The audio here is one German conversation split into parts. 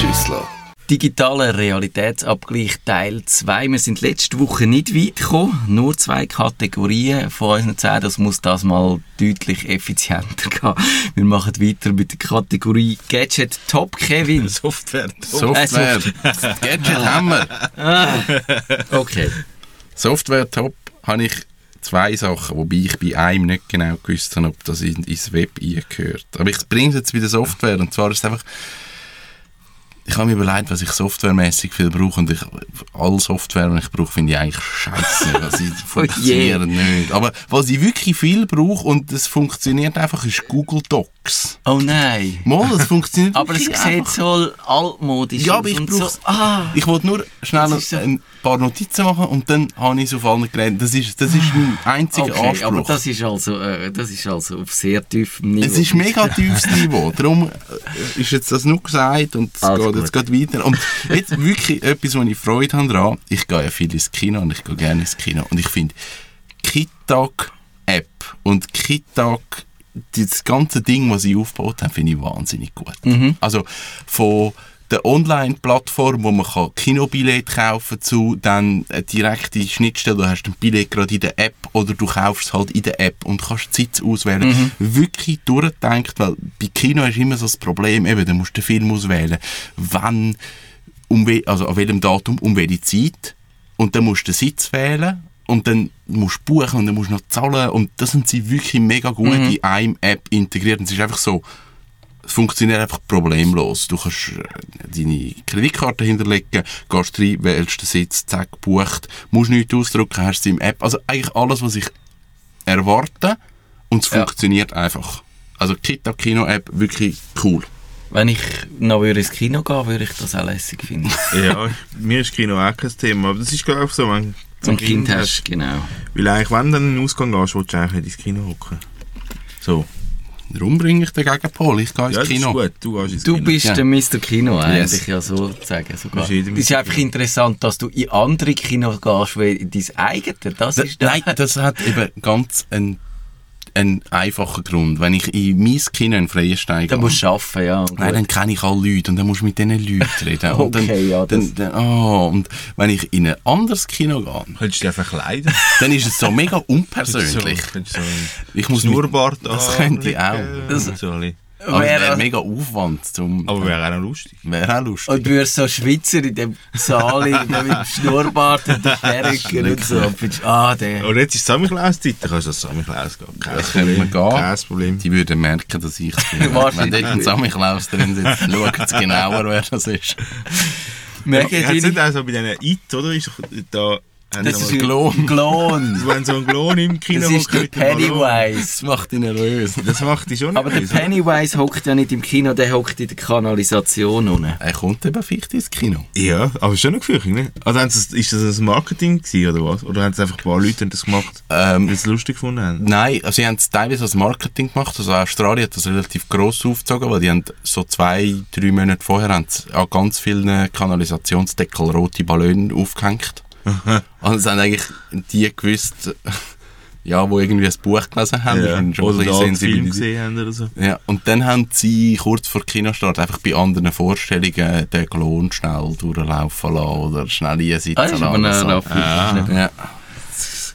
Schüssler. Digitaler Realitätsabgleich Teil 2. Wir sind letzte Woche nicht weit gekommen. Nur zwei Kategorien von unseren zehn. Das muss das mal deutlich effizienter gehen. Wir machen weiter mit der Kategorie Gadget Top Kevin. Software. Software. Also- Gadget haben wir. Okay. Software top habe ich zwei Sachen, wobei ich bei einem nicht genau gewusst habe, ob das in, ins Web eingehört. Aber ich bringe es jetzt bei der Software und zwar ist es einfach ich habe mir überlegt, was ich softwaremäßig viel brauche und ich, alle Software, die ich brauche, finde ich eigentlich scheiße. Also, sie funktionieren nicht. Aber was ich wirklich viel brauche und es funktioniert einfach, ist Google Docs. Oh nein. Mal, es funktioniert Aber es sieht so altmodisch Ja, aus aber ich und brauch's- so. Ah. Ich wollte nur schnell so- ein paar Notizen machen und dann habe ich es auf allen Geräten. Das ist, das ist mein einziger Okay, Anspruch. aber das ist also, äh, das ist also auf sehr tiefem Niveau. es ist mega tiefes Niveau. Darum äh, ist jetzt das nur gesagt und es Alles geht gut. jetzt geht weiter. Und jetzt wirklich etwas, wo ich Freude habe daran. Ich gehe ja viel ins Kino und ich gehe gerne ins Kino. Und ich finde, Kitag-App und Kitag, das ganze Ding, was sie aufgebaut haben, finde ich wahnsinnig gut. Also von der Online-Plattform, wo man kann Kinobillett kaufen kann, zu dann eine direkte Schnittstelle, du hast ein Billett gerade in der App oder du kaufst es halt in der App und kannst die Sitz auswählen. Wirklich durchdenkt, weil bei Kino ist immer so das Problem, eben, du musst den Film auswählen, wann, um we also an welchem Datum, um welche Zeit. Und dann musst du den Sitz wählen und dann musst du buchen und dann musst du noch zahlen. Und das sind sie wirklich mega gut in einem App integriert. Und es ist einfach so, es funktioniert einfach problemlos. Du kannst äh, deine Kreditkarte hinterlegen, gehst rein, wählst den Sitz, zack, bucht, musst nichts ausdrucken, hast sie im App. Also eigentlich alles, was ich erwarte und es Ja. funktioniert einfach. Also Kita Kino App wirklich cool. Wenn ich noch würde ins Kino gehen würde ich das auch lässig finden. ja, mir ist Kino auch kein Thema. Aber das ist glaube ich so, wenn So ein Kind hast, genau. Weil eigentlich, wenn du dann in den Ausgang gehst, willst du eigentlich nicht ins Kino hocken. So. Darum bringe ich den Gegenpol. Ich gehe ins Ja, das ist Kino. gut. Du gehst ins Du Kino. bist Ja. der Mr. Kino eigentlich, Yes. ja sozusagen. Sogar. Bist jeder Es ist einfach interessant, dass du in andere Kinos gehst, wie in dein eigenes. Das Da- ist der- Nein, das hat eben ganz einen, einen einfachen Grund. Wenn ich in mein Kino in Freienstein Da gehe, musst du arbeiten, ja. und Nein, gut. dann kenne ich alle Leute und dann musst du mit diesen Leuten reden. Und dann, Okay, ja, das- dann, dann, oh, und wenn ich in ein anderes Kino gehe, Könntest du dich einfach kleiden? dann ist es so mega unpersönlich. So, so einen Ich muss mit, Schnurrbart das könnte ich auch. Das- so ein. Aber es wäre mega Aufwand. Zum, Aber wäre auch noch lustig. wäre auch lustig. Und du wirst so Schweizer in dem Saal mit dem Schnurrbart und der Perücke und so. Und ah, der. Und jetzt ist Samichlaus-Zeit, dann kannst du als Samichlaus gehen. Kein Das könnte man Problem. gehen. Kein Problem. Die würden merken, dass ich es bin. Wenn dort ein Samichlaus drin sitzt, schauen sie genauer, wer das ist. Merken Hat es die nicht auch so bei diesen IT, oder? Ist da... Das ist mal- Klon. Klon. Wenn so ein Klon im Kino Das ist der. Pennywise. Das macht dich nervös. Das macht dich schon Aber der nervös, oder? Pennywise hockt ja nicht im Kino, der hockt in der Kanalisation unten. Er kommt eben vielleicht ins Kino. Ja, aber schon noch gefürchtet, ne? Also sie, ist das ein Marketing gewesen, oder was? Oder haben sie einfach ein paar Leute das gemacht, Ähm, die es lustig gefunden haben? Nein, also sie haben es teilweise als Marketing gemacht. Also Australien hat das relativ gross aufgezogen, weil die haben so zwei, drei Monate vorher haben an ganz vielen Kanalisationsdeckel rote Ballone aufgehängt. Und es haben eigentlich die gewusst, ja, wo irgendwie ein Buch gelesen haben, Ja. und schon Oder ein sensibilisiert. gesehen haben oder so. Ja, und dann haben sie kurz vor Kinostart einfach bei anderen Vorstellungen den Klon schnell durchlaufen lassen oder schnell einsitzen Ah, das ist aber lassen. eine so. raffe Ja,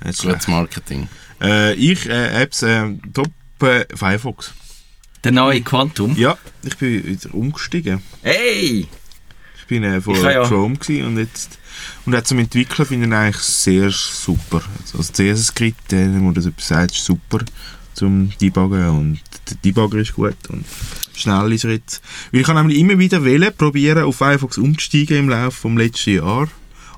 Nicht gutes Marketing. Äh, ich, äh, Apps, äh, Top äh, Firefox. Der neue Quantum. Ja, ich bin wieder umgestiegen. Hey! Ich bin äh, vor ja- Chrome gewesen und jetzt und auch zum Entwickeln finde ich eigentlich sehr super. Also äh, wenn man das etwas sagt, ist super zum Debuggen und der Debugger ist gut und schnell ist er jetzt. Weil ich kann nämlich immer wieder wählen, probieren auf Firefox umzusteigen im Laufe des letzten Jahres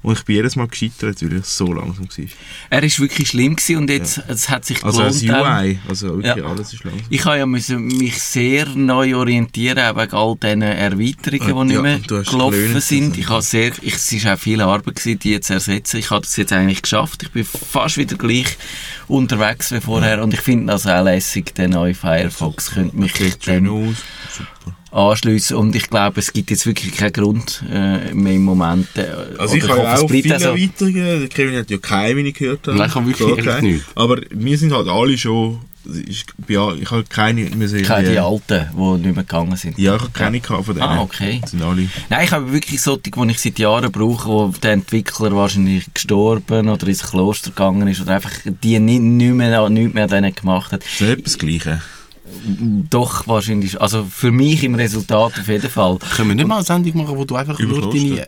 und ich bin jedes Mal gescheitert, weil ich so langsam war. Er war wirklich schlimm gewesen und jetzt es hat sich Also als gelohnt, ähm, UI, also wirklich Ja. alles ist langsam. Ich habe ja müssen mich sehr neu orientieren, auch wegen all diesen Erweiterungen, die Ja, nicht mehr gelaufen gelernt, sind. also. Ich habe sehr, ich, es war auch viel Arbeit, gewesen, die zu ersetzen. Ich habe das jetzt eigentlich geschafft. Ich bin fast wieder gleich unterwegs wie vorher und ich finde das auch lässig, der neue Firefox könnte mich Sieht schön aus. Super. Anschliessen und ich glaube, es gibt jetzt wirklich keinen Grund äh, mehr im Moment. Äh, Also ich habe ja hoffe, auch viele auch so. Erweiterungen. Der Kevin hat ja keine, wie ich gehört habe. Nein, ich habe wirklich keine. nichts. Aber wir sind halt alle schon ist, ja, ich habe keine mehr sehen. Keine die alten, die nicht mehr gegangen sind. Ja, ich habe keine gehabt von denen. Ah, okay. Das sind alle. Nein, ich habe wirklich solche, die ich seit Jahren brauche, wo der Entwickler wahrscheinlich gestorben oder ins Kloster gegangen ist oder einfach die nicht, nicht mehr, nicht mehr denen gemacht hat. Das ist nicht das Gleiche. Doch, wahrscheinlich. Also für mich im Resultat auf jeden Fall. Können wir nicht mal eine Sendung machen, wo du einfach Über nur Kloster. deine...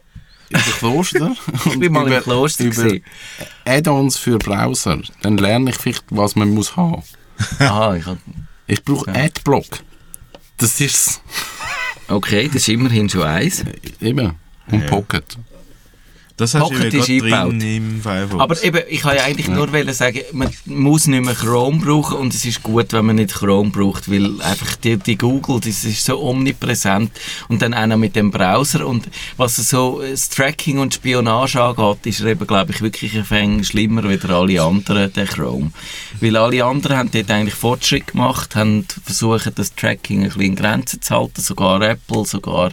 Über Kloster? Ich bin mal im über- Kloster Über. Add-ons für Browser. Dann lerne ich vielleicht, was man muss haben. Aha, ich hab, Ich brauche Adblock. Das ist okay, das ist immerhin schon eins. eben. Und Ja. Pocket. Das hast Pocket du ja gerade drin im Firefox. Aber eben, ich kann ja eigentlich nur wollen sagen, man muss nicht mehr Chrome brauchen und es ist gut, wenn man nicht Chrome braucht, weil einfach die, die Google, das ist so omnipräsent und dann auch noch mit dem Browser und was so das Tracking und Spionage angeht, ist er eben, glaube ich, wirklich ein Fäng schlimmer als alle anderen, der Chrome. Weil alle anderen haben dort eigentlich Fortschritt gemacht, haben versucht, das Tracking ein bisschen in Grenzen zu halten, sogar Apple, sogar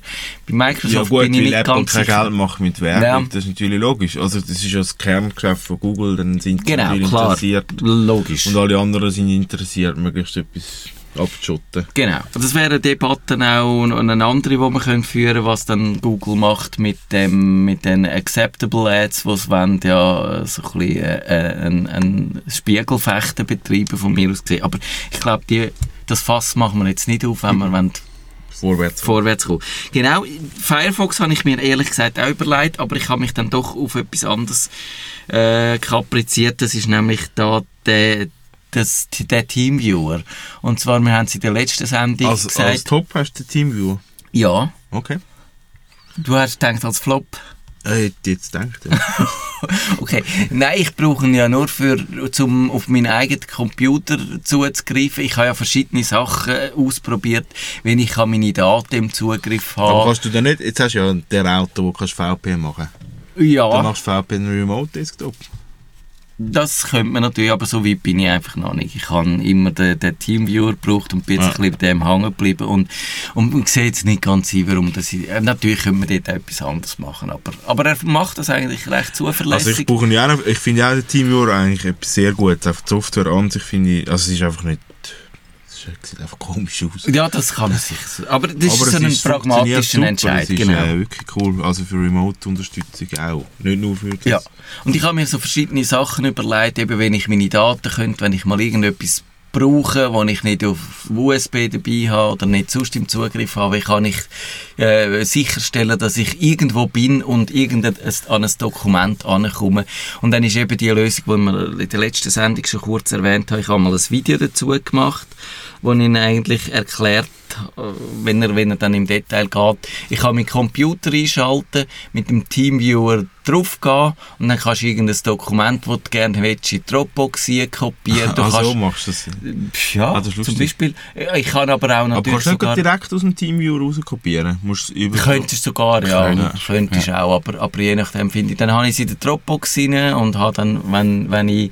bei Microsoft ja gut, bin ich weil nicht Apple ganz kein sicher. Geld macht mit Werbung, Ja. Das ist natürlich logisch. Also das ist ja das Kerngeschäft von Google, dann sind sie Genau, natürlich klar, interessiert. logisch. Und alle anderen sind interessiert, möglichst etwas abzuschotten. Genau. Und das wäre eine Debatte auch noch eine andere, die wir können führen können, was dann Google macht mit, dem, mit den Acceptable Ads, die es wollen, ja so ein bisschen äh, ein, ein Spiegelfechten betreiben, von mir aus gesehen. Aber ich glaube, die, das Fass machen wir jetzt nicht auf, wenn wir wollen Vorwärts. vorwärts kommen. Genau, Firefox habe ich mir ehrlich gesagt auch überlegt, aber ich habe mich dann doch auf etwas anderes äh, kapriziert. Das ist nämlich da der, das, der Teamviewer. Und zwar, wir haben es in der letzten Sendung als, gesagt, als Top hast du den Teamviewer. ja, Okay. du hast gedacht als Flop. Äh, hätte jetzt gedacht. Ja. Okay, nein, ich brauche ihn ja nur für, um auf meinen eigenen Computer zuzugreifen. Ich habe ja verschiedene Sachen ausprobiert, wenn ich meine Daten im Zugriff Aber habe. kannst du dann nicht, jetzt hast du ja den Router, wo kannst VPN machen Ja. Dann machst du VPN Remote Desktop. Das könnte man natürlich, aber so weit bin ich einfach noch nicht. Ich habe immer den, den Teamviewer gebraucht und bin jetzt Ja. ein bisschen bei dem hängen geblieben und, und, und sehe jetzt nicht ganz ein, warum das... ich- Äh, natürlich könnte man dort etwas anderes machen, aber, aber er macht das eigentlich recht Also zuverlässig. ich brauche ja auch noch, ich finde auch den Teamviewer eigentlich etwas sehr gut. Einfach die Software an sich finde ich, also es ist einfach nicht, sieht einfach komisch aus. ja, das kann man sich... Aber das Aber ist so ein ist- pragmatischer Entscheid, ist genau. äh, wirklich cool, also für Remote-Unterstützung auch. Nicht nur für das. Ja. Und ich habe mir so verschiedene Sachen überlegt, eben wenn ich meine Daten könnte, wenn ich mal irgendetwas brauche, wo ich nicht auf USB dabei habe oder nicht sonst im Zugriff habe, wie kann ich äh, sicherstellen, dass ich irgendwo bin und irgendein, an ein Dokument ankomme. Und dann ist eben die Lösung, die wir in der letzten Sendung schon kurz erwähnt haben, ich habe mal ein Video dazu gemacht, wo ich Ihnen eigentlich erklärt, wenn er, wenn er dann im Detail geht, ich kann meinen Computer einschalten, mit dem Teamviewer draufgehen und dann kannst du irgendein Dokument, das du gerne willst, in Dropbox kopieren. Du Ah, so kannst, machst du das. ja, Ah, das zum. Beispiel, äh, ich kann aber auch Aber natürlich kannst du nicht sogar... direkt aus dem Teamviewer raus kopieren? Musst du über Könntest sogar, ja. Könntest, Könntest auch, aber, aber je nachdem finde ich. Dann habe ich sie in der Dropbox rein und habe dann, wenn, wenn ich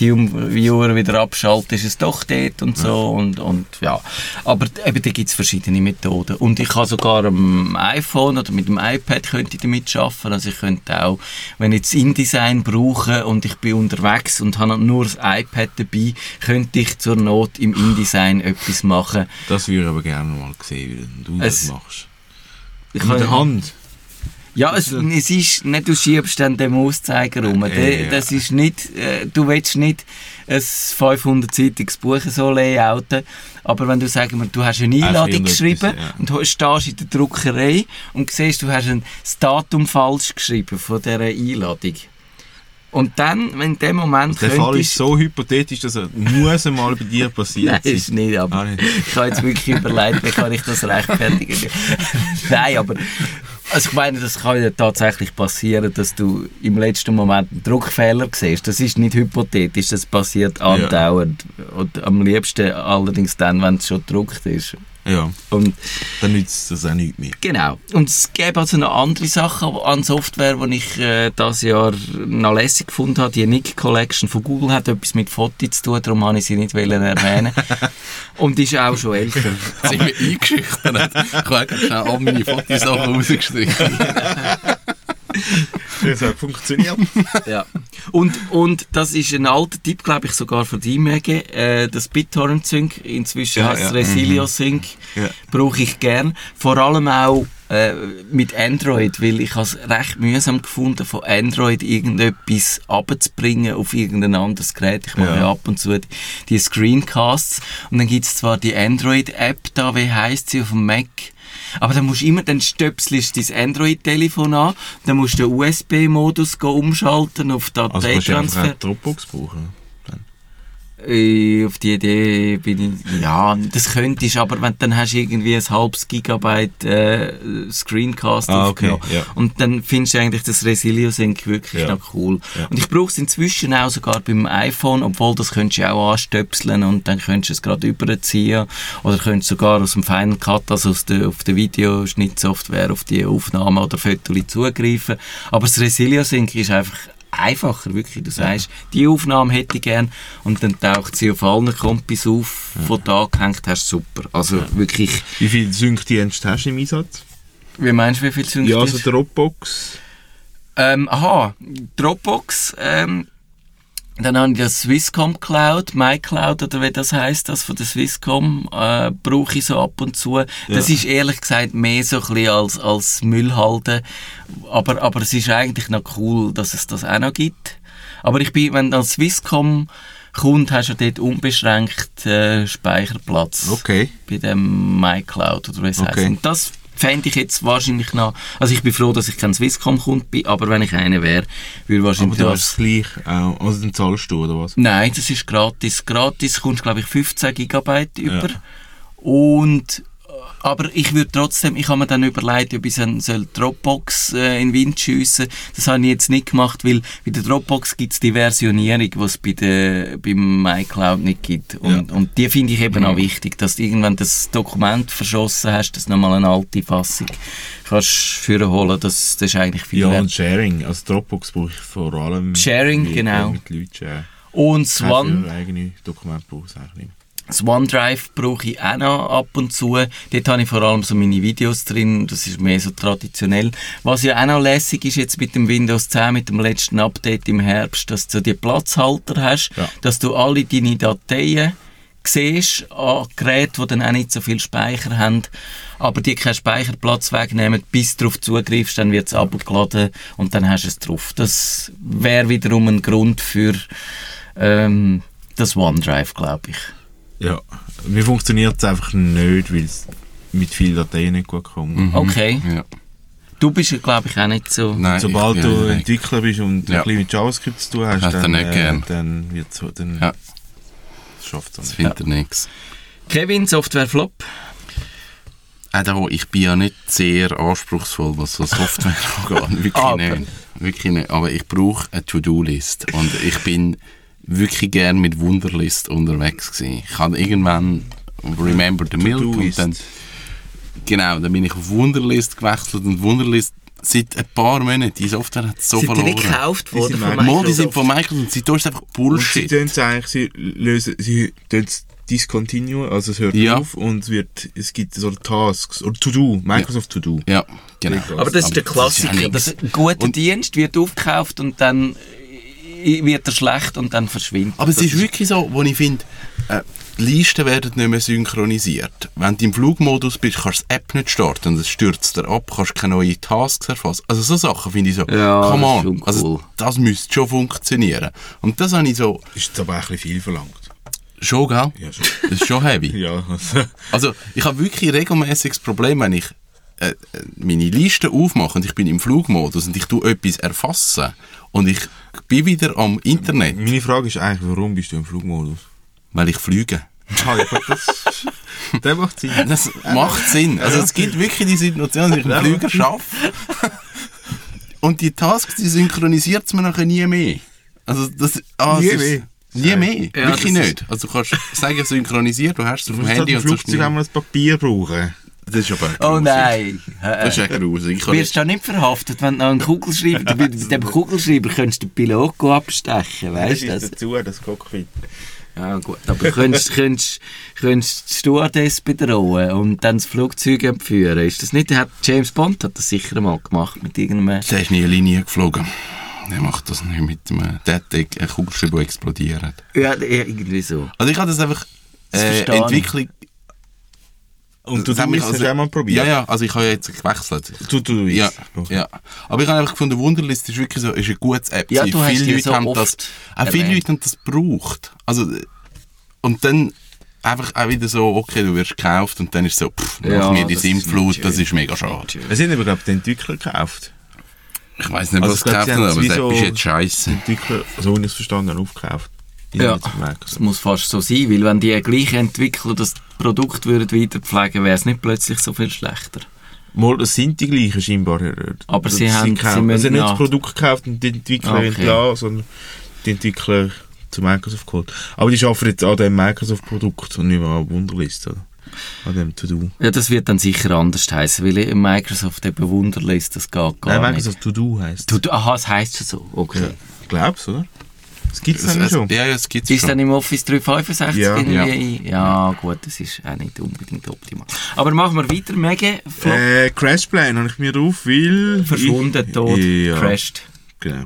den Teamviewer wieder abschalte, ist es doch dort und so und, und ja. Aber eben, da gibt es verschiedene Methoden. Und ich kann sogar am iPhone oder mit dem iPad könnte ich damit arbeiten. Also ich könnte auch, wenn ich jetzt InDesign brauche und ich bin unterwegs und habe nur das iPad dabei, könnte ich zur Not im InDesign etwas machen. Das würde ich aber gerne mal sehen, wie du Es- das machst. Ich Mit der Hand. Ja, es, es ist nicht, du schiebst dann den Mauszeiger rum. Der- ja. Das ist nicht, äh, du willst nicht ein 500-seitiges Buch so layouten, aber wenn du wir, du hast eine Einladung geschrieben ja. und du stehst in der Druckerei und siehst, du hast ein, das Datum falsch geschrieben von dieser Einladung. Und dann, wenn in dem Moment Der Fall ist so hypothetisch, dass er muss einmal bei dir passiert Nein, sein. ist nicht, aber Ah, nicht. ich habe jetzt wirklich überlegt, wie kann ich das rechtfertigen. Nein, aber also ich meine, das kann ja tatsächlich passieren, dass du im letzten Moment einen Druckfehler siehst. Das ist nicht hypothetisch, das passiert andauernd. Und am liebsten allerdings dann, wenn es schon gedruckt ist. Ja, Und dann nützt das auch nicht mehr. Genau. Und es gäbe also noch andere Sachen an Software, die ich äh, dieses Jahr noch lässig gefunden habe. Die Nick Collection von Google hat etwas mit Fotos zu tun, darum habe ich sie nicht erwähnen. Und ist auch schon älter. Sind wir eingeschüchtert? Ich habe gerade schnell all meine Fotosachen rausgestrichen. Das hat funktioniert. ja. Und, und das ist ein alter Tipp, glaube ich, sogar von dir, Mege. Äh, das BitTorrent Sync, inzwischen Ja, heißt es ja. Resilio Sync, Ja. brauche ich gern. Vor allem auch äh, mit Android, weil ich es recht mühsam gefunden, von Android irgendetwas abzubringen auf irgendein anderes Gerät. Ich mache Ja. ab und zu die, die Screencasts und dann gibt's zwar die Android-App da, wie heißt sie, auf dem Mac, aber dann musst du immer, dann stöpselst du dein Android-Telefon an, dann musst du den USB-Modus umschalten auf Also kannst du einfach auch Dropbox brauchen. Auf die Idee bin ich, ja, das könntest, aber wenn, dann hast du irgendwie ein halbes Gigabyte äh, Screencast Ah, okay, ja. Und dann findest du eigentlich das Resilio Sync wirklich Ja. noch cool. Ja. Und ich brauche es inzwischen auch sogar beim iPhone, obwohl das könntest du auch anstöpseln und dann könntest du es gerade überziehen. Oder könntest sogar aus dem Final Cut, also aus der, auf der Videoschnittsoftware, auf die Aufnahme oder Fotos zugreifen. Aber das Resilio Sync ist einfach einfacher, wirklich. Du sagst, die Aufnahme hätte ich gern und dann taucht sie auf allen Kompis auf, von da gehängt hast, super. Also wirklich, Wie viele Sync-Dienste hast du im Einsatz? wie meinst du, wie viel Sync Ja, also? Dropbox. Ähm, aha, Dropbox, ähm, dann habe ich das Swisscom Cloud, MyCloud oder wie das heißt, das von der Swisscom, äh, brauche ich so ab und zu. Das Ja. ist ehrlich gesagt mehr so ein bisschen als, als Müllhalde, aber, aber es ist eigentlich noch cool, dass es das auch noch gibt. Aber ich bin, wenn du als Swisscom kommt, hast du dort unbeschränkt äh, Speicherplatz Okay. bei dem MyCloud oder wie es Okay. heisst. Und das fände ich jetzt wahrscheinlich noch, also ich bin froh, dass ich kein Swisscom-Kunde bin, aber wenn ich einer wäre, würde Aber wahrscheinlich du hast gleich auch. Also dann zahlst du, oder was? Nein, das ist gratis. Gratis kommst glaube ich 15 Gigabyte Ja. über. Und aber ich würde trotzdem, ich habe mir dann überlegt, ob ich soll Dropbox äh, in den Wind schiessen. Das habe ich jetzt nicht gemacht, weil bei der Dropbox gibt es die Versionierung, die es bei der, beim MyCloud nicht gibt. Und, und die finde ich eben auch wichtig, dass du irgendwann das Dokument verschossen hast, dass du nochmal eine alte Fassung kannst führen holen. Das, das ist eigentlich viel Ja, wert. und Sharing. Also Dropbox brauche ich vor allem. Sharing, mit, genau. Mit Leuten sharen. Und für eigene Dokumente brauche ich eigentlich nicht. Das OneDrive brauche ich auch noch ab und zu. Dort habe ich vor allem so meine Videos drin. Das ist mehr so traditionell. Was ja auch noch lässig ist jetzt mit dem Windows 10, mit dem letzten Update im Herbst, dass du die Platzhalter hast, Ja. dass du alle deine Dateien siehst an Geräten, die dann auch nicht so viel Speicher haben, aber die keinen Speicherplatz wegnehmen, bis du darauf zugreifst, dann wird es abgeladen und dann hast du es drauf. Das wäre wiederum ein Grund für ähm, das OneDrive, glaube ich. Ja. Mir funktioniert es einfach nicht, weil es mit vielen Dateien nicht gut kommt. Okay. Ja. Du bist ja, glaube ich, auch nicht so. Nein, Sobald du ja, Entwickler bist und Ja. ein bisschen mit JavaScript zu tun hast, du dann, nicht äh, dann wird so, dann Ja. schafft es Das nicht. findet er nichts. Kevin, Software Flop. Auch da, ich bin ja nicht sehr anspruchsvoll, was so Software angeht. Wirklich nicht. Wirklich nicht. Aber ich brauche eine To-Do-List. Und ich bin wirklich gern mit Wunderlist unterwegs gewesen. Ich habe irgendwann Remember the Milk und dann, genau, dann bin ich auf Wunderlist gewechselt und Wunderlist seit ein paar Monaten, die Software hat so Sind die verloren. nicht gekauft Die worden sind von Microsoft. Die sind von Microsoft und seitdem ist einfach Und sie Bullshit. tun es eigentlich, sie lösen, sie tun es discontinue, also es hört Ja. auf und es wird, es gibt so Tasks, oder To-Do, Microsoft To-Do. Ja, genau. Aber das ist der Klassiker. das ist ja Das ein guter Und- Dienst wird aufgekauft und dann wird er schlecht und dann verschwindet. Aber es ist wirklich so, wo ich finde, äh, die Listen werden nicht mehr synchronisiert. Wenn du im Flugmodus bist, kannst du die App nicht starten und es stürzt dir ab, kannst keine neuen Tasks erfassen. Also so Sachen finde ich so, Ja, come on, schon also cool. das müsste schon funktionieren. Und das habe ich so, Ist jetzt aber auch ein bisschen viel verlangt. schon, gell? Ja, schon. Das ist schon heavy. ja, also, Also ich habe wirklich regelmäßig das Problem, wenn ich äh, meine Liste aufmache und ich bin im Flugmodus und ich tue etwas erfassen und ich bin wieder am Internet, meine Frage ist eigentlich, warum bist du im Flugmodus? weil ich fliege. Ah, ja, das, der macht Sinn. Das macht Sinn. Also es gibt wirklich die Situation, dass ich einen Flüger schaffe und die Tasks, die synchronisiert es mir nachher nie mehr. Also das, ah, Nie mehr? Nie mehr. Ja, wirklich das nicht. Also du kannst sagen, synchronisiert, du hast es auf Du dem musst halt Handy im und sonst Flugzeug einmal ein Papier brauchen. Das ist aber Oh grusig. nein. Das ist ja grusig. Ich kann Wirst du da nicht verhaftet, wenn du noch einen Kugelschreiber, du mit dem Kugelschreiber könntest du den Pilot abstechen, weißt du das? dazu, das Cockpit. Ja gut, aber du könntest, könntest, könntest die Stewardess bedrohen und dann das Flugzeug entführen. Ist das nicht, hat James Bond hat das sicher mal gemacht mit irgendeinem... Der ist nie eine Linie geflogen. Der macht das nicht mit einem Detek, ein Kugelschreiber, der explodiert. Ja, irgendwie so. Also ich habe das einfach... Das Äh. Entwicklung... Und du, du hast also- mal probiert? Ja, ja, also ich habe ja jetzt gewechselt. Du, du, du Ja, Okay. ja. Aber ich habe einfach gefunden, Wunderlist ist wirklich so, ist eine gute App. Ja, du hast viele die Leute so haben das, auch viele erwähnt. Leute haben das gebraucht. Also, und dann einfach auch wieder so, okay, du wirst gekauft und dann ist so, pff, Ja, mach mir die Sinnflut, das ist mega schade. Es sind aber, glaube ich, die Entwickler gekauft. Ich weiß nicht, Also was gekauft haben, aber wie das so- ist jetzt scheiße. Entwickler, so wie ich es verstanden habe, aufgekauft. Ja. Das muss fast so sein, weil wenn die gleichen Entwickler das Produkt würden weiterpflegen, wäre es nicht plötzlich so viel schlechter. Mal, das sind die gleichen scheinbar. Aber sie sind haben- gekauft. sie müssen also nicht das Produkt gekauft und die Entwickler Okay. entlassen, sondern die Entwickler zu Microsoft geholt. Aber die arbeiten jetzt an dem Microsoft-Produkt und nicht mehr an Wunderlist, oder? An dem To-Do. Ja, das wird dann sicher anders heißen, weil in Microsoft eben Wunderlist, das geht gar Nein, nicht. Microsoft To-Do heisst du, aha, es heisst schon so. Okay. Ja. Glaubst oder? Das gibt es Es- nämlich es- schon. Ja, ja, es gibt Ist schon. dann im Office 365 Ja. irgendwie? Ja. gut, das ist auch nicht unbedingt optimal. Aber machen wir weiter, Mega. Flop. Äh, Crashplan habe ich mir drauf, weil... Verschwunden, tot, ja, crashed. Genau.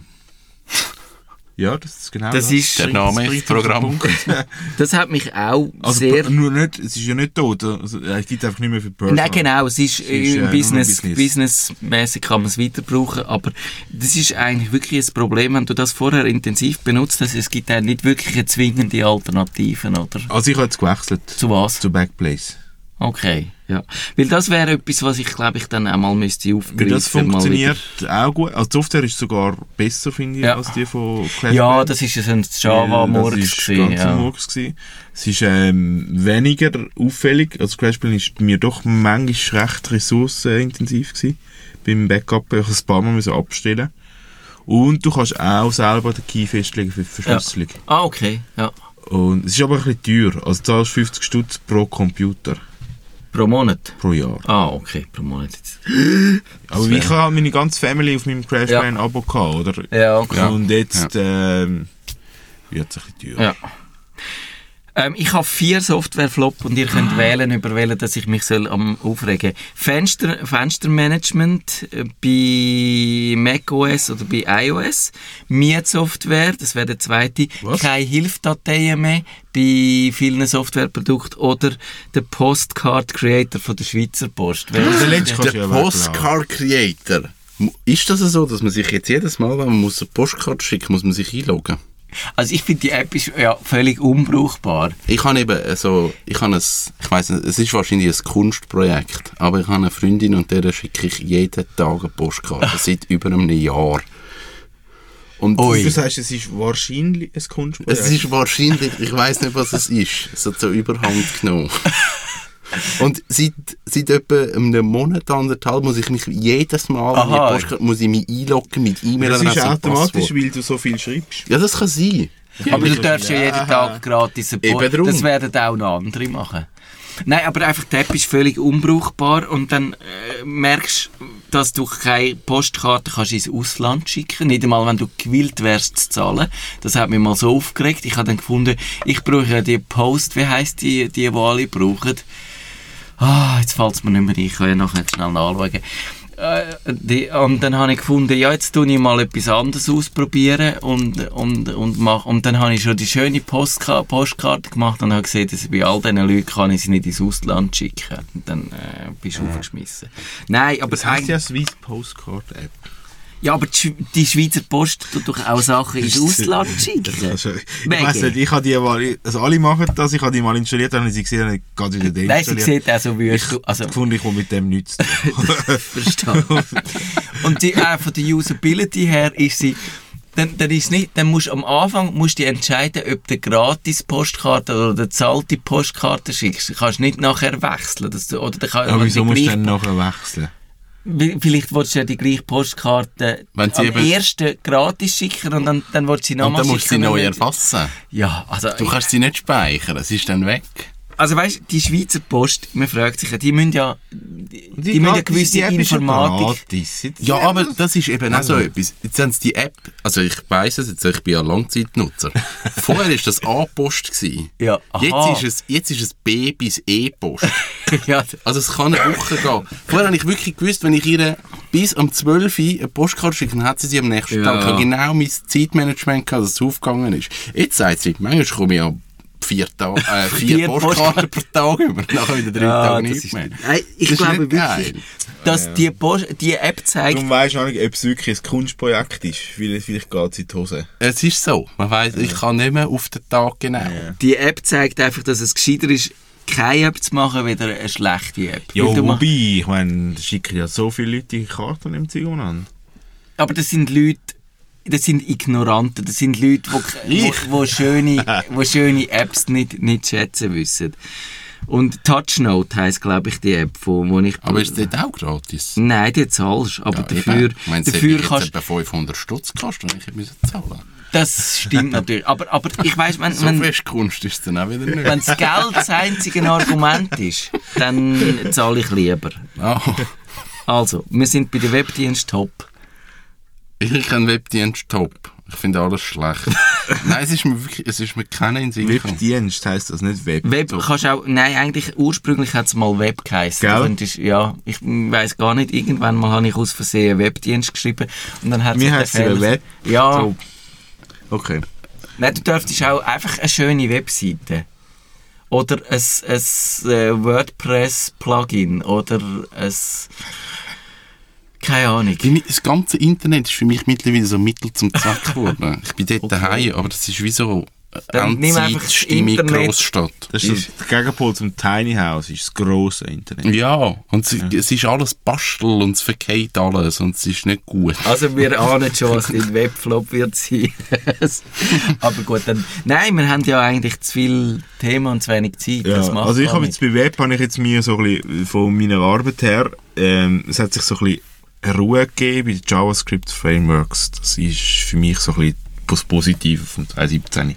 Ja, das ist genau Das ist- Der Name ist Programm. Das hat mich auch Also sehr... nur nicht, es ist ja nicht tot. Also, es gibt einfach nicht mehr für Personal. Nein, genau, es ist, ist, äh, äh, Business, Business. businessmäßig kann man es weiter brauchen, aber das ist eigentlich wirklich ein Problem, wenn du das vorher intensiv benutzt hast, es gibt auch nicht wirklich eine zwingende Alternativen, oder? Also ich habe jetzt gewechselt Zu was? zu Backblaze. Okay, ja. Weil das wäre etwas, was ich glaube ich dann auch mal müsste aufgreifen. Weil das funktioniert auch gut. Also die Software ist sogar besser, finde ich, Ja. als die von. Clash Ja, das ist ja ein Java-Murks Das ist gewesen, ganz ja. Murks gewesen. Es ist ähm, weniger auffällig. Also Crashplan ist mir doch manchmal recht ressourcenintensiv gewesen. Beim Backup ich ein paar Mal müssen abstellen. Und du kannst auch selber den Key festlegen für die Verschlüsselung. Ah, okay, ja. Und es ist aber ein bisschen teuer. Also zahlst 50 Stutz pro Computer Pro Monat? pro Jahr. Ah, okay, pro Monat jetzt. Aber ich habe meine ganze Family auf meinem Crashplan-Abo gehabt, oder? Ja, okay. Und jetzt ähm, wird es ein bisschen teuer. Ja. Ähm, ich habe vier Software-Flop und ihr könnt wählen, über welche dass ich mich soll am aufregen Fenster, Fenstermanagement äh, bei macOS oder bei iOS. Mietsoftware, das wäre der zweite. Was? Keine Hilfdateien mehr bei vielen Softwareprodukten. Oder der Postcard Creator von der Schweizer Post. Wer- Der letzte Der weglassen. Postcard Creator. Ist das so, dass man sich jetzt jedes Mal, wenn man muss eine Postkarte schicken muss, man sich einloggen? Also ich finde, die App ist ja völlig unbrauchbar. Ich habe eben so, ich habe ein, ich weiss nicht, es ist wahrscheinlich ein Kunstprojekt, aber ich habe eine Freundin und der schicke ich jeden Tag eine Postkarte, seit über einem Jahr. Und Du sagst, es ist wahrscheinlich ein Kunstprojekt. es ist wahrscheinlich, ich weiß nicht, was es ist, es hat so überhand genommen. Und seit, seit etwa einem Monat, anderthalb, muss ich mich jedes Mal, wenn ich Aha. eine Postkarte, muss ich mich einloggen mit das E-Mail-Adresse ist und automatisch, weil du so viel schreibst. Ja, das kann sein. Aber du darfst ja jeden Tag gratis eine Eben Post. Das werden auch noch andere machen. Nein, aber einfach die App ist völlig unbrauchbar und dann äh, merkst dass du keine Postkarte kannst ins Ausland schicken nicht einmal, wenn du gewillt wärst zu zahlen. Das hat mich mal so aufgeregt. Ich habe dann gefunden, ich brauche ja die Post, wie heisst die, die, die alle brauchen? Ah, jetzt fällt es mir nicht mehr ein. Ich kann ja nachher schnell nachschauen. Äh, die, und dann habe ich gefunden, ja, jetzt tue ich mal etwas anderes ausprobieren und, und, und, mach, und dann habe ich schon die schöne Postka Postkarte gemacht und habe gesehen, dass bei all diesen Leuten kann ich sie nicht ins Ausland schicken. Und dann äh, bist du aufgeschmissen. Nein, aber Das heisst ja Swiss Postcard App. Ja, aber die, Schwe- die Schweizer Post tut doch auch Sachen ins Ausland schicken. Also, ich weiss nicht, ich habe die mal, also alle machen das, ich habe die mal installiert, dann habe ich sie gesehen, dann ich gerade wieder Nein, sie deinstalliert. sieht auch so wüst aus. Also, Ich gefunden, ich komme mit dem nichts zu tun. Verstanden. Und die, äh, von der Usability her ist sie, dann, dann ist nicht, dann musst du am Anfang musst du entscheiden, ob du gratis Postkarte oder eine zahlte Postkarte schickst. Du kannst nicht nachher wechseln. Dass du, oder dann kann, Aber wieso musst du dann nachher wechseln? Vielleicht willst du ja die gleiche Postkarte Wenn am ersten gratis schicken und dann, dann willst du sie Und nochmal dann musst du sie schicken. neu und- erfassen. Ja, also, Du kannst sie nicht speichern, es ist dann weg. Also weißt du, die Schweizer Post, man fragt sich ja, die müssen ja, die, die, müssen eine gratis- gewisse die ja Informatik. Ja, aber das ist eben auch so Also. etwas. Jetzt haben sie die App, also ich weiss es jetzt, ich bin ja Langzeitnutzer. Vorher war das A-Post. Ja, aha. Jetzt ist es, jetzt ist es B bis E-Post. ja, Also es kann eine Woche gehen. Vorher habe ich wirklich gewusst, wenn ich ihr bis um 12 Uhr eine Postkarte schicken, dann hat sie sie am nächsten Ja. Tag. Ich habe genau mein Zeitmanagement gehabt, dass es aufgegangen ist. Jetzt sagt sie, manchmal komme ich ja vier, Tage, äh, vier, Vier Postkarten pro Tag über. Nachher wieder drei Ja, Tage das nicht ist- mehr. Nein, ich Das ist glaube nicht wirklich, geil. dass die, Post, die App zeigt, du auch nicht, ob es wirklich ein Kunstprojekt ist. Vielleicht, vielleicht geht es in die Hose. Es ist so. Man weiss, ich kann nicht mehr auf den Tag genau. die App zeigt einfach, dass es gescheiter ist, keine App zu machen, wieder eine schlechte App. Ja, wobei, ich meine, schicken ja so viele Leute die Karten im Zeug an. Aber das sind Leute, das sind Ignoranten, das sind Leute, die, Ich? wo, wo, schöne, wo schöne Apps nicht, nicht schätzen wissen. Und TouchNote heisst, glaube ich, die App, wo, wo ich... Aber ist das auch gratis? Nein, die zahlst aber Ja, dafür, eben. Hätte dafür mich kannst etwa 500 Stutz gekostet, wenn ich müssen zahlen Das stimmt natürlich. Aber, aber ich weiss, wenn, So wenn, Kunst ist es dann auch wieder nicht. wenn das Geld das einzige Argument ist, dann zahle ich lieber. Ah, Also, wir sind bei der Webdienst top. Ich kenne Webdienst top. Ich finde alles schlecht. Nein, es ist mir wirklich, es ist mir keiner in Sinn. Webdienst heisst das nicht Web. Web kannst auch, nein, eigentlich ursprünglich hat es mal Web geheißen. Gell? Du könntest- ja, ich weiß gar nicht, irgendwann mal habe ich aus Versehen Webdienst geschrieben und dann hat Mir sich der heisst es Web. Ja. Okay. nein, du dürftest auch einfach eine schöne Webseite. Oder ein, ein äh, WordPress-Plugin oder ein... Keine Ahnung. Das ganze Internet ist für mich mittlerweile so Mittel zum Zweck geworden. Ich bin dort daheim, aber das ist wie so Endzeitstimmung. Großstadt. Das ist der Gegenpol zum Tiny House, ist das grosse Internet. Ja, und es, es ist alles Bastel und es verkehrt alles und es ist nicht gut. Also wir ahnen schon, was ein Webflop wird sein. Aber gut, dann... Nein, wir haben ja eigentlich zu viel Thema und zu wenig Zeit. Ja, also ich habe jetzt bei Web habe ich jetzt mir so ein bisschen von meiner Arbeit her, ähm, es hat sich so ein bisschen Ruhe gegeben bei den JavaScript Frameworks. Das ist für mich so ein bisschen das Positive von 2017.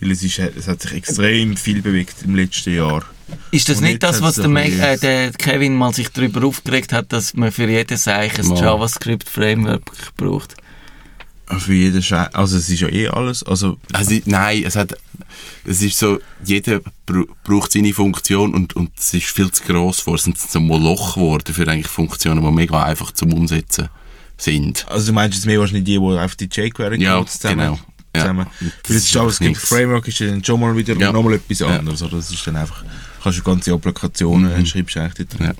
Weil es, ist, es hat sich extrem viel bewegt im letzten Jahr. Ist das Und nicht das, was der, Meg, äh, der Kevin mal sich darüber aufgeregt hat, dass man für jedes Zeichen ein. JavaScript-Framework braucht? Für jeden Schei also es ist ja eh alles, also Also, nein, es hat, es ist so, jeder br braucht seine Funktion und, und es ist viel zu gross vor. Es sind so Moloch geworden für eigentlich Funktionen, die mega einfach zum Umsetzen sind. Also du meinst jetzt mehr wahrscheinlich die, die einfach die jQuery Ja, zusammen, genau. Ja. zusammen. Weil das JavaScript nichts. Framework ist ja dann schon mal wieder Ja. nochmal etwas anderes. Oder? Das ist dann einfach, kannst du ganze Applikationen mhm. schreibst eigentlich drin. Ja.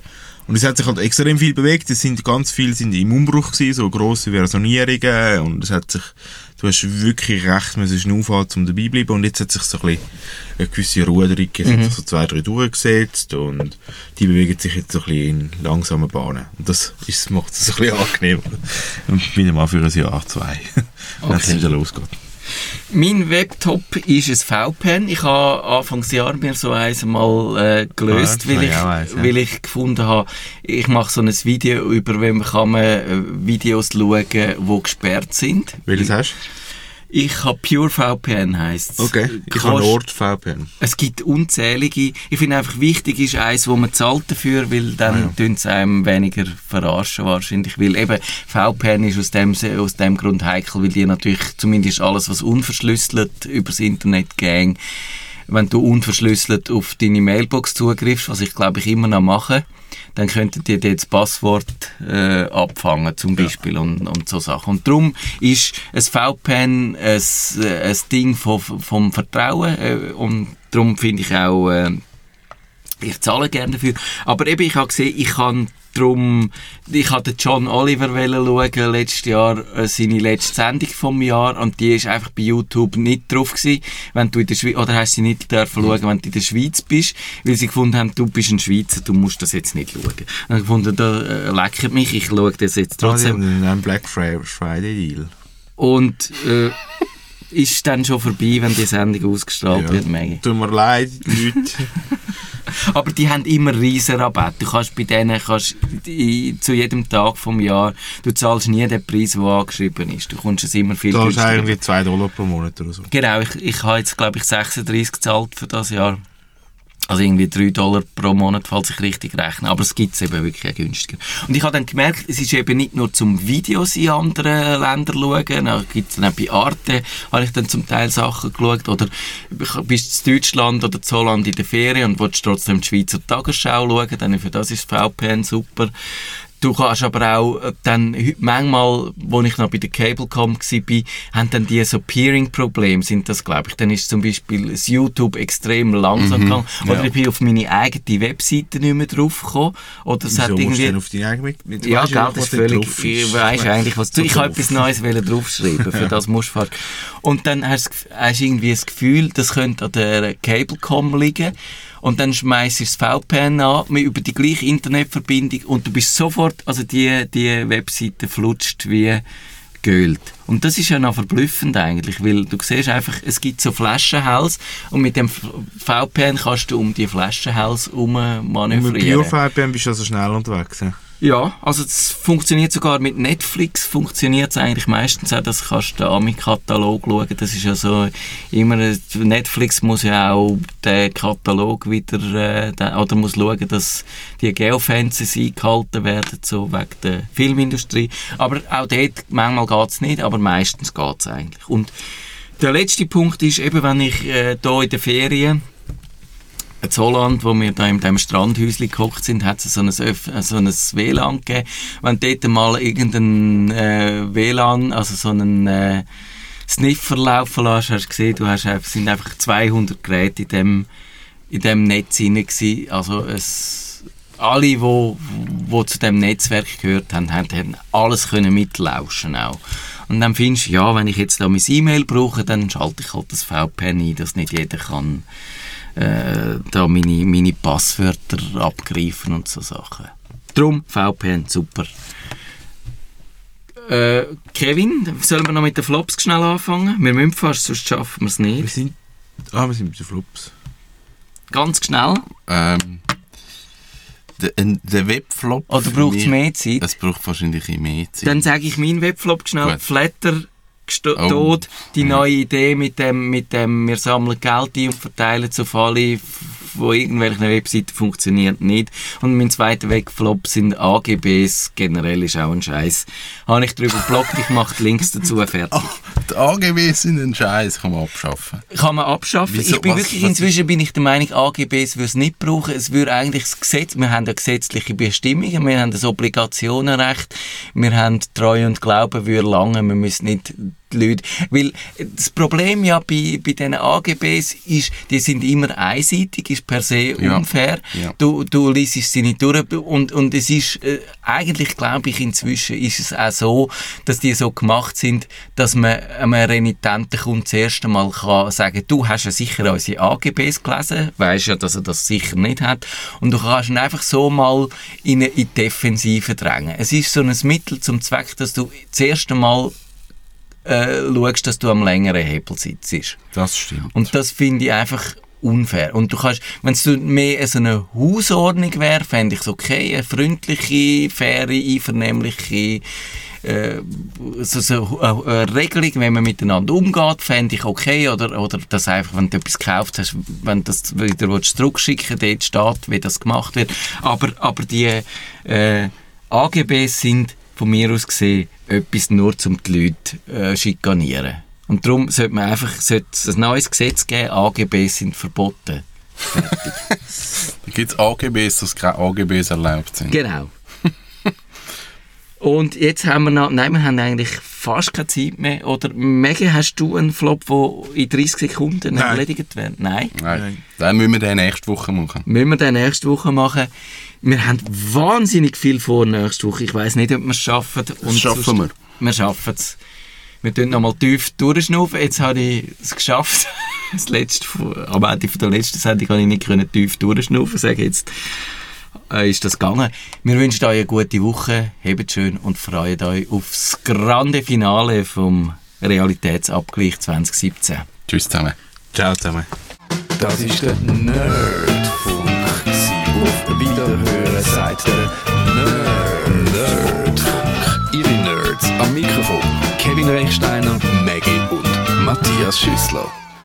Und es hat sich halt extrem viel bewegt. Es sind ganz viele sind im Umbruch gewesen, so grosse Versionierungen. Und es hat sich, du hast wirklich recht müssen schnaufen, um dabei zu bleiben. Und jetzt hat sich so ein bisschen eine gewisse gegeben. Es hat sich so zwei, drei durchgesetzt. Und die bewegen sich jetzt so ein bisschen in langsamen Bahnen. Und das ist, macht es ein bisschen angenehm. Und bin mal für ein Jahr, zwei. Wenn es Okay. wieder losgeht. Mein Webtop ist ein VPN. Ich habe Anfangsjahr mir so eins mal äh, gelöst, Ah, weil, ja, ich, weiss, ja. weil ich gefunden habe, ich mache so ein Video über, wenn man kann man äh, Videos schauen, die gesperrt sind. Welches hast du? Ich habe Pure VPN heisst Okay. Ich habe NordVPN. Es gibt unzählige. Ich finde einfach wichtig ist eins, wo man zahlt dafür, weil dann Ah, ja. sie einem weniger verarschen wahrscheinlich. Weil eben VPN ist aus dem, aus dem Grund heikel, weil die natürlich zumindest alles, was unverschlüsselt übers Internet gehen, wenn du unverschlüsselt auf deine Mailbox zugriffst, was ich glaube ich immer noch mache, dann könnten die dir das Passwort äh, abfangen zum Beispiel und, und so Sachen. Und darum ist ein VPN ein, äh, ein Ding vom, vom Vertrauen äh, und darum finde ich auch, äh, ich zahle gerne dafür. Aber eben, ich habe gesehen, ich kann drum, ich hatte John Oliver schauen, letztes Jahr, äh, seine letzte Sendung vom Jahr, und die ist einfach bei YouTube nicht drauf gewesen, wenn du in der Schweiz, oder hast sie nicht dürfen schauen, wenn du in der Schweiz bist, weil sie gefunden haben, du bist ein Schweizer, du musst das jetzt nicht schauen. Und habe gefunden, da äh, leckert mich, ich schaue das jetzt Trotzdem trotzdem. ein Black Fri- Friday Deal. Und, äh, ist dann schon vorbei, wenn die Sendung ausgestrahlt wird, Maggie. Tut mir leid, Leute. Aber die haben immer riesen Rabatt. Du kannst bei denen kannst die, zu jedem Tag vom Jahr, du zahlst nie den Preis, der angeschrieben ist. Du kommst es immer viel Du hast günstiger. eigentlich 2 Dollar pro Monat oder so. Genau, ich, ich habe jetzt glaube ich 36 gezahlt für das Jahr. Also irgendwie 3 Dollar pro Monat, falls ich richtig rechne. Aber es gibt es eben wirklich auch günstiger. Und ich habe dann gemerkt, es ist eben nicht nur zum Videos in anderen Ländern schauen. Dann gibt es dann auch bei Arte, habe ich dann zum Teil Sachen geschaut. Oder bist du in Deutschland oder in Holland in der Ferien und willst trotzdem die Schweizer Tagesschau schauen. Dann für das ist VPN super. Du kannst aber auch äh, dann, manchmal, wo ich noch bei der Cablecom war, haben dann die so Peering-Probleme, sind das, glaube ich. Dann ist zum Beispiel das YouTube extrem langsam gegangen. Oder ja. ich bin auf meine eigene Webseite nicht mehr draufgekommen. Oder es Wieso hat irgendwie... auf deine eigene... Du Ja, das ist völlig. drauf Ich weiss eigentlich, was du. Ich habe etwas Neues wollen draufschreiben, für das musst du fast. Und dann hast du irgendwie das Gefühl, das könnte an der Cablecom liegen. Und dann schmeißt du das VPN an, über die gleiche Internetverbindung, und du bist sofort, also die, die Webseite flutscht wie geölt. Und das ist ja noch verblüffend eigentlich, weil du siehst einfach, es gibt so Flaschenhals und mit dem VPN kannst du um die Flaschenhals herum Mit manövrieren. BioVPN bist du also schnell unterwegs. ja? Ja, also es funktioniert sogar mit Netflix, funktioniert es eigentlich meistens auch, dass kannst du den Ami-Katalog schauen, das ist ja so immer, Netflix muss ja auch den Katalog wieder, äh, den, oder muss schauen, dass die Geofences eingehalten werden, so wegen der Filmindustrie, aber auch dort, manchmal geht es nicht, aber meistens geht es eigentlich. Und der letzte Punkt ist eben, wenn ich äh, hier in den Ferien in Holland, wo wir da in diesem Strandhäuschen gekocht sind, hat es so ein, Öff- so ein WLAN gegeben. Wenn dort mal irgendeinen äh, WLAN, also so einen äh, Sniffer laufen lässt, hast du gesehen, du hast sind einfach 200 Geräte in dem, in dem Netz drin. Also es, alle, die wo, wo zu dem Netzwerk gehört haben, haben, alles können mitlauschen auch. Und dann findest du, ja, wenn ich jetzt da mein E-Mail brauche, dann schalte ich halt das VPN ein, dass nicht jeder kann äh, da meine, meine Passwörter abgreifen und so Sachen. Drum VPN, super. Äh, Kevin, sollen wir noch mit den Flops schnell anfangen? Wir müssen fast, sonst schaffen wir es Wir nicht. sind... Ah, wir sind bei den Flops. Ganz schnell. Ähm, der, der Webflop. Oder braucht es mehr Zeit? Es braucht wahrscheinlich ein mehr Zeit. Dann sage ich meinen Webflop schnell. Gut. Flatter Oh. Die Mhm. neue Idee mit dem, mit dem, wir sammeln Geld ein und verteilen es auf alle, f- wo irgendwelche Webseiten funktioniert nicht. Und mein zweiter Webflop sind AGBs. Generell ist auch ein Scheiß. Habe ich darüber geblockt, ich mache die Links dazu fertig. die AGB sind ein Scheiß, kann man abschaffen. Kann man abschaffen. Wieso? ich bin Was- wirklich, was inzwischen bin ich der Meinung, AGBs würde es nicht brauchen. Es würde eigentlich das Gesetz, wir haben ja gesetzliche Bestimmungen, wir haben das Obligationenrecht, wir haben Treue und Glauben würde lange, wir müssen nicht die Leute, weil das Problem ja bei, bei diesen AGBs ist, die sind immer einseitig, ist per se Ja. unfair. Ja. Du, du liest sie nicht durch und, und es ist, äh, eigentlich glaube ich inzwischen ist es auch so, dass die so gemacht sind, dass man einem renitenten Kunden das erste Mal kann sagen, du hast ja sicher unsere AGBs gelesen, weisst ja, dass er das sicher nicht hat und du kannst ihn einfach so mal in, in die Defensive drängen. Es ist so ein Mittel zum Zweck, dass du das erste Mal äh, schaust, dass du am längeren Hebel sitzt. Das stimmt. Und das finde ich einfach unfair. Und du kannst, wenn es mehr so eine Hausordnung wäre, fände ich es okay, eine freundliche, faire, einvernehmliche äh, so, so eine, eine Regelung, wenn man miteinander umgeht, fände ich okay. Oder, oder dass einfach, wenn du etwas gekauft hast, wenn du das wieder willst, zurückschicken dort steht, wie das gemacht wird. Aber, aber die äh, AGBs sind von mir aus gesehen etwas nur, um die Leute äh, schikanieren. Und darum sollte man einfach sollte ein neues Gesetz geben, AGBs sind verboten. Da gibt es AGBs, dass keine AGBs erlaubt sind. Genau. Und jetzt haben wir noch, nein, wir haben eigentlich fast keine Zeit mehr. Oder, Mege, hast du einen Flop, der in 30 Sekunden Nein. erledigt wird? Nein. Nein. Nein. Dann müssen wir den nächste Woche machen. Müssen wir dann nächste Woche machen. Wir haben wahnsinnig viel vor nächste Woche. Ich weiß nicht, ob wir es schaffen. Das schaffen sonst- wir. Wir schaffen es. Wir tun nochmal tief durchschnaufen. Jetzt habe ich es geschafft. Das letzte, von- am Ende der letzten Sendung konnte ich nicht können tief durchschnaufen. Sage jetzt, äh, ist das gegangen. Wir wünschen euch eine gute Woche. Hebt schön und freut euch aufs grande Finale vom Realitätsabgleich 2017. Tschüss zusammen. Ciao zusammen. Das ist der Nerdfunk. Auf Wiederhören sagt der Nerd. Nerdfunk. Ihre Nerds am Mikrofon. Kevin Rechsteiner, Maggie und Matthias Schüssler.